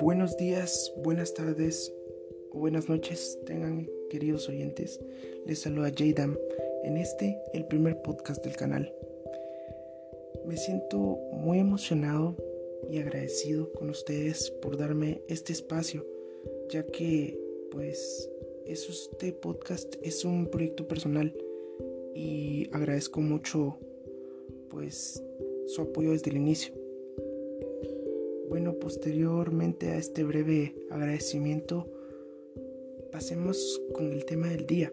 Buenos días, buenas tardes buenas noches tengan queridos oyentes. Les saluda Jadam en este, el primer podcast del canal. Me siento muy emocionado y agradecido con ustedes por darme este espacio, ya que pues este podcast es un proyecto personal y agradezco mucho pues su apoyo desde el inicio. Bueno, posteriormente a este breve agradecimiento, pasemos con el tema del día,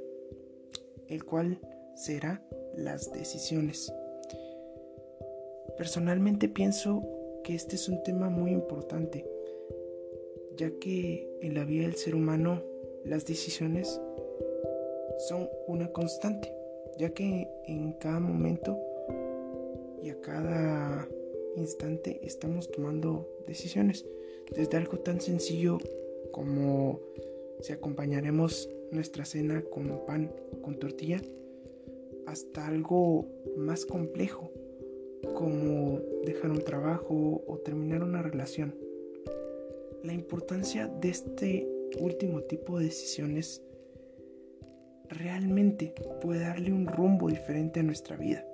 el cual será las decisiones. Personalmente pienso que este es un tema muy importante, ya que en la vida del ser humano las decisiones son una constante, ya que en cada momento y a cada instante estamos tomando decisiones. Desde algo tan sencillo como si acompañaremos nuestra cena con pan o con tortilla, hasta algo más complejo como dejar un trabajo o terminar una relación. La importancia de este último tipo de decisiones realmente puede darle un rumbo diferente a nuestra vida.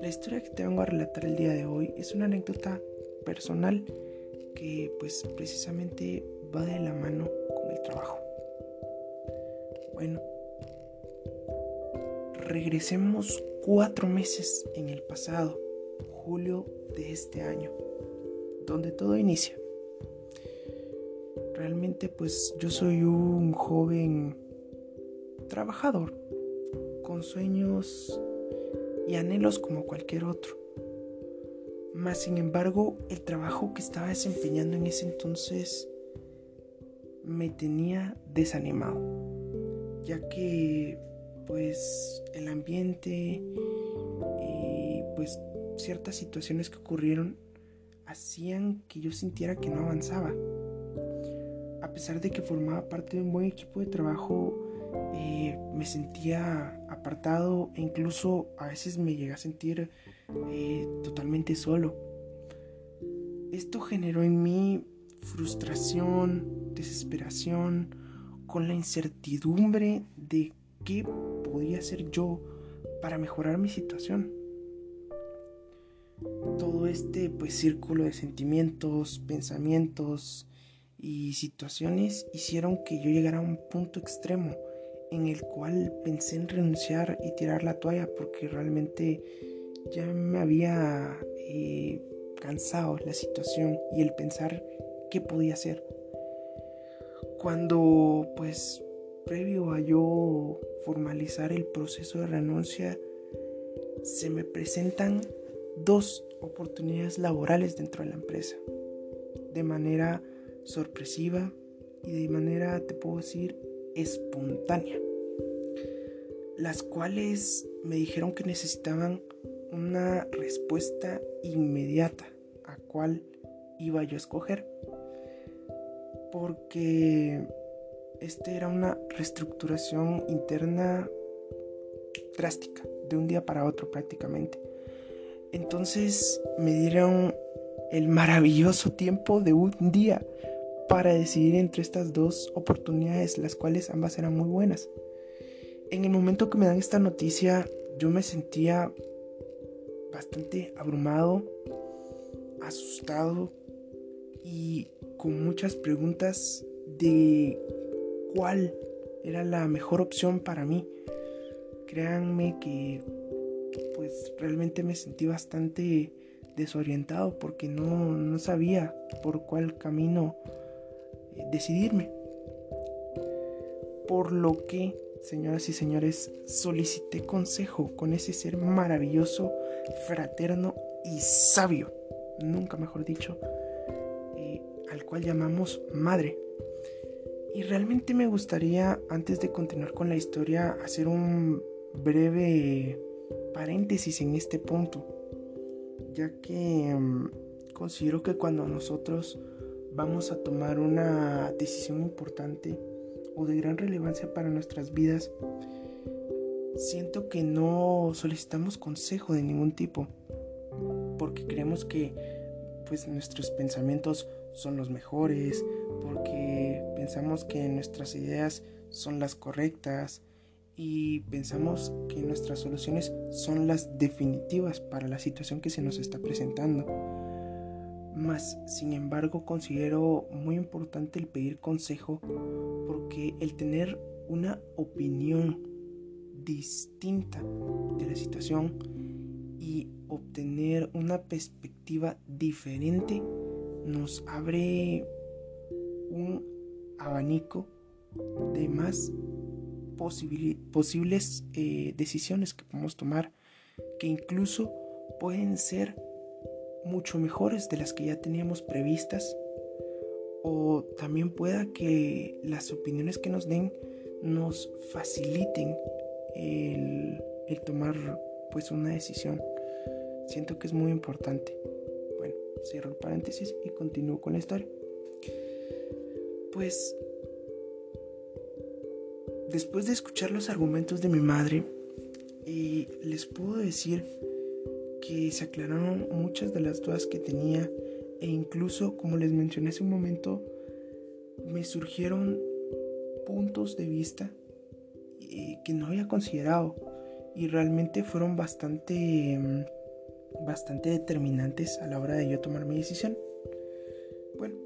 La historia que te vengo a relatar el día de hoy es una anécdota personal que pues precisamente va de la mano con el trabajo. Bueno, regresemos cuatro meses en el pasado, julio de este año, donde todo inicia. Realmente pues yo soy un joven trabajador con sueños y anhelos como cualquier otro. Mas sin embargo, el trabajo que estaba desempeñando en ese entonces me tenía desanimado, ya que pues el ambiente y pues ciertas situaciones que ocurrieron hacían que yo sintiera que no avanzaba. A pesar de que formaba parte de un buen equipo de trabajo, eh, me sentía apartado e incluso a veces me llegué a sentir eh, totalmente solo. Esto generó en mí frustración, desesperación, con la incertidumbre de qué podía hacer yo para mejorar mi situación. Todo este pues círculo de sentimientos, pensamientos y situaciones hicieron que yo llegara a un punto extremo en el cual pensé en renunciar y tirar la toalla porque realmente ya me había eh, cansado la situación y el pensar qué podía hacer. Cuando pues previo a yo formalizar el proceso de renuncia se me presentan dos oportunidades laborales dentro de la empresa de manera sorpresiva y de manera te puedo decir espontánea, las cuales me dijeron que necesitaban una respuesta inmediata a cuál iba yo a escoger. Porque este era una reestructuración interna drástica, de un día para otro prácticamente. Entonces me dieron el maravilloso tiempo de un día para decidir entre estas dos oportunidades, las cuales ambas eran muy buenas. En el momento que me dan esta noticia, yo me sentía bastante abrumado, asustado y con muchas preguntas de cuál era la mejor opción para mí. Créanme que pues realmente me sentí bastante desorientado porque no, no sabía por cuál camino decidirme. Por lo que, señoras y señores, solicité consejo con ese ser maravilloso, fraterno y sabio, nunca mejor dicho, eh, al cual llamamos madre. Y realmente me gustaría, antes de continuar con la historia, hacer un breve paréntesis en este punto, ya que mm, considero que cuando nosotros vamos a tomar una decisión importante o de gran relevancia para nuestras vidas, siento que no solicitamos consejo de ningún tipo, porque creemos que pues nuestros pensamientos son los mejores, porque pensamos que nuestras ideas son las correctas y pensamos que nuestras soluciones son las definitivas para la situación que se nos está presentando. Mas, sin embargo, considero muy importante el pedir consejo porque el tener una opinión distinta de la situación y obtener una perspectiva diferente nos abre un abanico de más posibles eh, decisiones que podemos tomar que incluso pueden ser mucho mejores de las que ya teníamos previstas. O también pueda que las opiniones que nos den nos faciliten el, tomar pues una decisión. Siento que es muy importante. Bueno cierro el paréntesis y continúo con la historia. Pues después de escuchar los argumentos de mi madre y les puedo decir que se aclararon muchas de las dudas que tenía e incluso, como les mencioné hace un momento, me surgieron puntos de vista eh, que no había considerado y realmente fueron bastante, mm, bastante determinantes a la hora de yo tomar mi decisión. Bueno,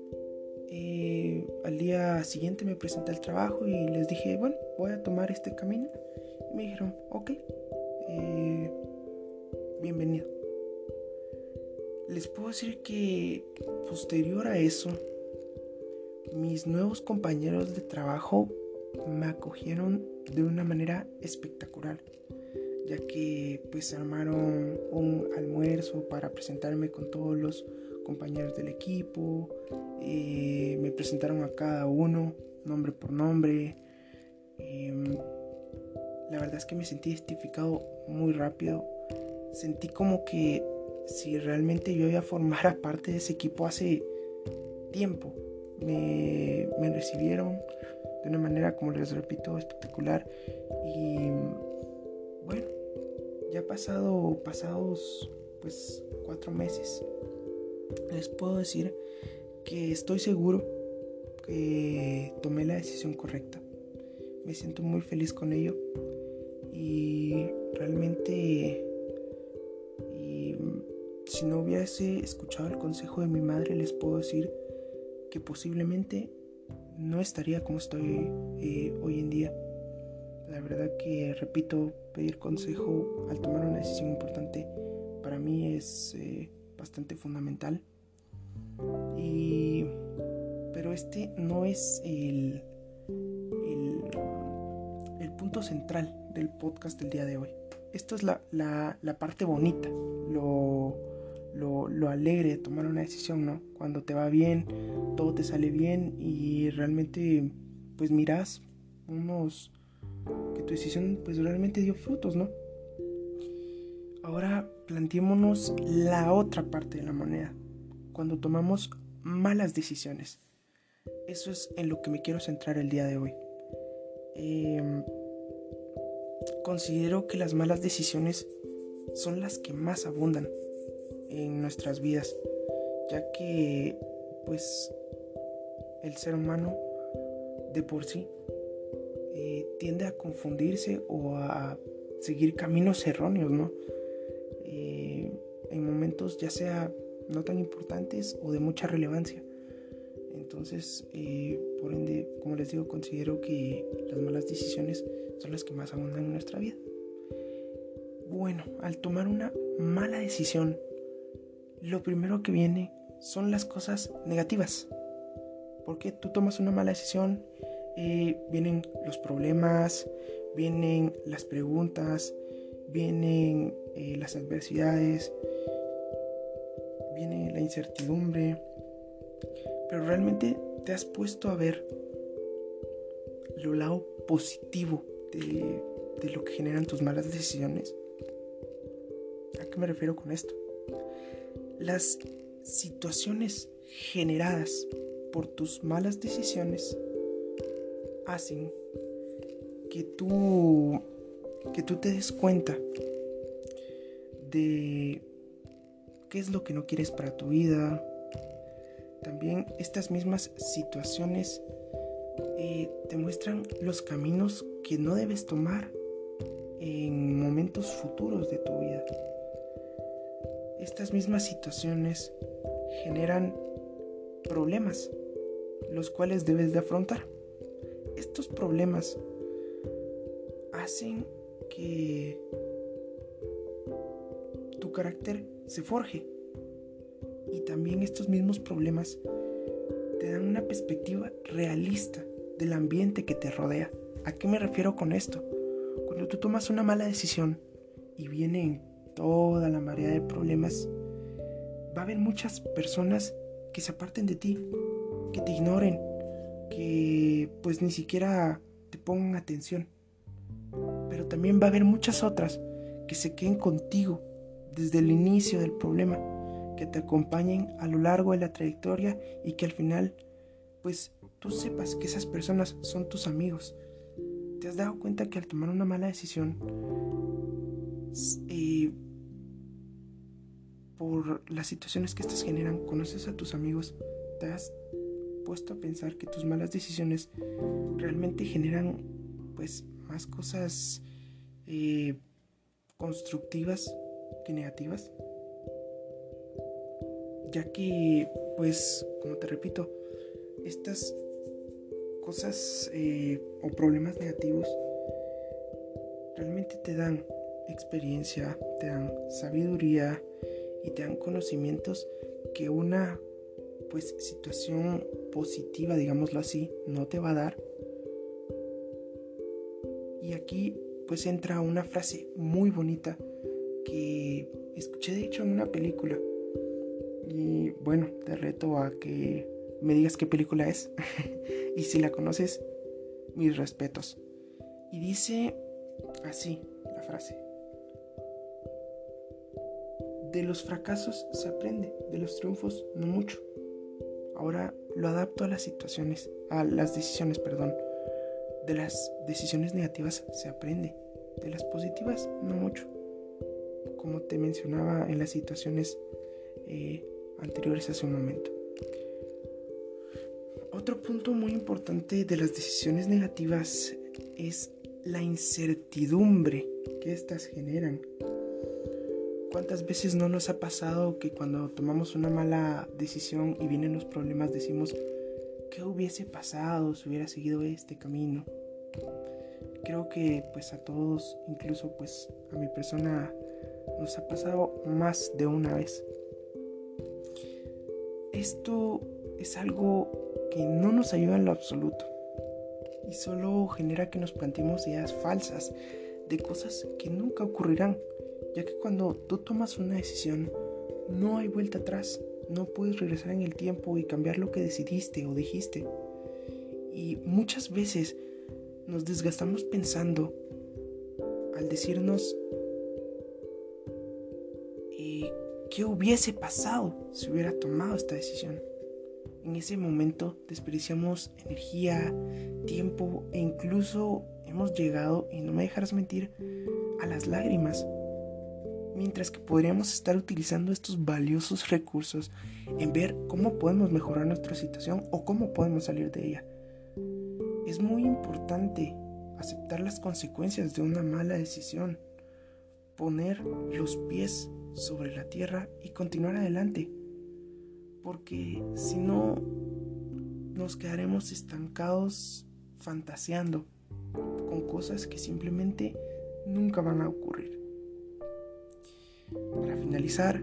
eh, al día siguiente me presenté al trabajo y les dije, bueno, voy a tomar este camino. Me dijeron, ok. Eh, bienvenido. Les puedo decir que posterior a eso, mis nuevos compañeros de trabajo me acogieron de una manera espectacular, ya que pues armaron un almuerzo para presentarme con todos los compañeros del equipo, eh, me presentaron a cada uno, nombre por nombre. Em, la verdad es que me sentí identificado muy rápido sentí como que si realmente yo iba a formar parte de ese equipo hace tiempo. Me, recibieron de una manera, como les repito, espectacular. Y bueno, ya pasado, pasados pues cuatro meses, les puedo decir que estoy seguro que tomé la decisión correcta. Me siento muy feliz con ello y realmente si no hubiese escuchado el consejo de mi madre, les puedo decir que posiblemente no estaría como estoy eh, hoy en día. La verdad que, repito, pedir consejo al tomar una decisión importante para mí es eh, bastante fundamental. Y, pero este no es el, el, el, punto central del podcast del día de hoy. Esto es la, la, la parte bonita, lo lo, alegre de tomar una decisión, ¿no? Cuando te va bien, todo te sale bien y realmente pues miras unos que tu decisión pues realmente dio frutos, ¿no? Ahora planteémonos la otra parte de la moneda, cuando tomamos malas decisiones. Eso es en lo que me quiero centrar el día de hoy. Em, considero que las malas decisiones son las que más abundan en nuestras vidas, ya que pues el ser humano de por sí eh, tiende a confundirse o a seguir caminos erróneos, ¿no? Eh, en momentos ya sea no tan importantes o de mucha relevancia. Entonces, eh, por ende, como les digo, considero que las malas decisiones son las que más abundan en nuestra vida. Bueno, al tomar una mala decisión lo primero que viene son las cosas negativas. Porque tú tomas una mala decisión, eh, vienen los problemas, vienen las preguntas, vienen eh, las adversidades, viene la incertidumbre. Pero realmente te has puesto a ver lo lado positivo de, de lo que generan tus malas decisiones. ¿A qué me refiero con esto? Las situaciones generadas por tus malas decisiones hacen que tú que tú te des cuenta de qué es lo que no quieres para tu vida. También estas mismas situaciones eh, te muestran los caminos que no debes tomar en momentos futuros de tu vida. Estas mismas situaciones generan problemas, los cuales debes de afrontar. Estos problemas hacen que tu carácter se forje. Y también estos mismos problemas te dan una perspectiva realista del ambiente que te rodea. ¿A qué me refiero con esto? Cuando tú tomas una mala decisión y vienen toda la marea de problemas, va a haber muchas personas que se aparten de ti, que te ignoren, que pues ni siquiera te pongan atención. Pero también va a haber muchas otras que se queden contigo desde el inicio del problema, que te acompañen a lo largo de la trayectoria y que al final pues tú sepas que esas personas son tus amigos. ¿Te has dado cuenta que al tomar una mala decisión, eh, por las situaciones que estas generan, conoces a tus amigos, te has puesto a pensar que tus malas decisiones realmente generan pues más cosas eh, constructivas que negativas? Ya que, pues, como te repito, estas cosas eh, o problemas negativos realmente te dan experiencia, te dan sabiduría y te dan conocimientos que una pues situación positiva, digámoslo así, no te va a dar. Y aquí pues entra una frase muy bonita que escuché de hecho en una película. Y bueno, te reto a que me digas qué película es. y si la conoces, mis respetos. Y dice así la frase. De los fracasos se aprende, de los triunfos no mucho. Ahora lo adapto a las situaciones, a las decisiones, perdón. De las decisiones negativas se aprende, de las positivas no mucho como te mencionaba en las situaciones eh, anteriores hace un momento. Otro punto muy importante de las decisiones negativas es la incertidumbre que éstas generan. ¿Cuántas veces no nos ha pasado que cuando tomamos una mala decisión y vienen los problemas decimos, ¿qué hubiese pasado si hubiera seguido este camino? Creo que pues a todos, incluso pues a mi persona nos ha pasado más de una vez. Esto es algo que no nos ayuda en lo absoluto y solo genera que nos planteemos ideas falsas de cosas que nunca ocurrirán, ya que cuando tú tomas una decisión no hay vuelta atrás, no puedes regresar en el tiempo y cambiar lo que decidiste o dijiste. Y muchas veces nos desgastamos pensando al decirnos ¿Qué hubiese pasado si hubiera tomado esta decisión? En ese momento desperdiciamos energía, tiempo e incluso hemos llegado, y no me dejarás mentir, a las lágrimas. Mientras que podríamos estar utilizando estos valiosos recursos en ver cómo podemos mejorar nuestra situación o cómo podemos salir de ella. Es muy importante aceptar las consecuencias de una mala decisión, poner los pies sobre la tierra y continuar adelante. Porque si no, nos quedaremos estancados fantaseando con cosas que simplemente nunca van a ocurrir. Para finalizar,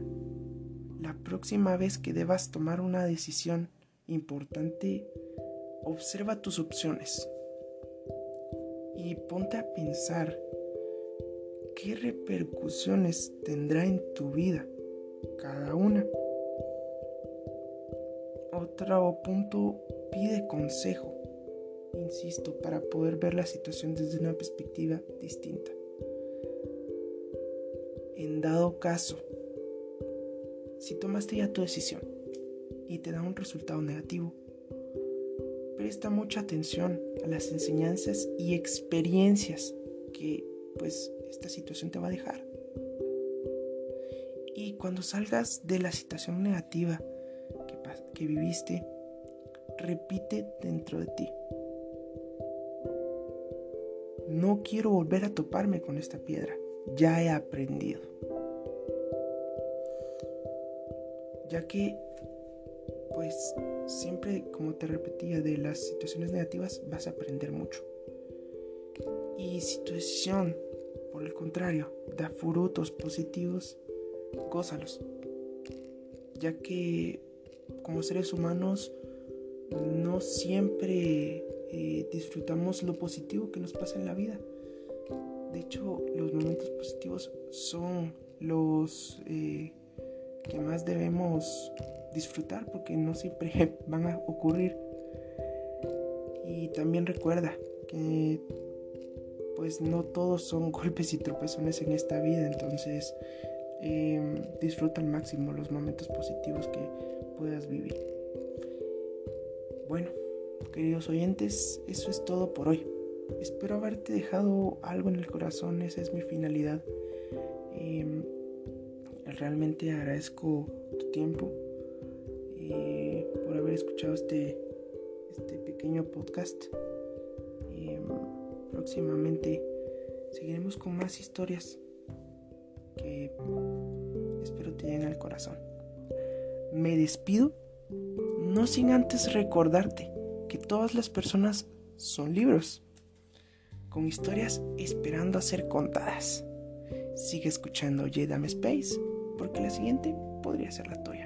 la próxima vez que debas tomar una decisión importante, observa tus opciones y ponte a pensar qué repercusiones tendrá en tu vida cada una. Otro punto, pide consejo, insisto, para poder ver la situación desde una perspectiva distinta. En dado caso, si tomaste ya tu decisión y te da un resultado negativo, presta mucha atención a las enseñanzas y experiencias que pues esta situación te va a dejar. Y cuando salgas de la situación negativa que, que viviste, repite dentro de ti. No quiero volver a toparme con esta piedra. Ya he aprendido. Ya que, pues, siempre, como te repetía, de las situaciones negativas vas a aprender mucho. Y si tu decisión, por el contrario, da frutos positivos, gózalos. Ya que como seres humanos no siempre eh, disfrutamos lo positivo que nos pasa en la vida. De hecho, los momentos positivos son los eh, que más debemos disfrutar porque no siempre van a ocurrir. Y también recuerda que pues no todos son golpes y tropezones en esta vida, entonces em, disfruta al máximo los momentos positivos que puedas vivir. Bueno, queridos oyentes, eso es todo por hoy. Espero haberte dejado algo en el corazón, esa es mi finalidad. Em, realmente agradezco tu tiempo eh, por haber escuchado este, este pequeño podcast. Em, próximamente seguiremos con más historias que espero te lleguen al corazón. Me despido no sin antes recordarte que todas las personas son libros, con historias esperando a ser contadas. Sigue escuchando Jedam Space, porque la siguiente podría ser la tuya.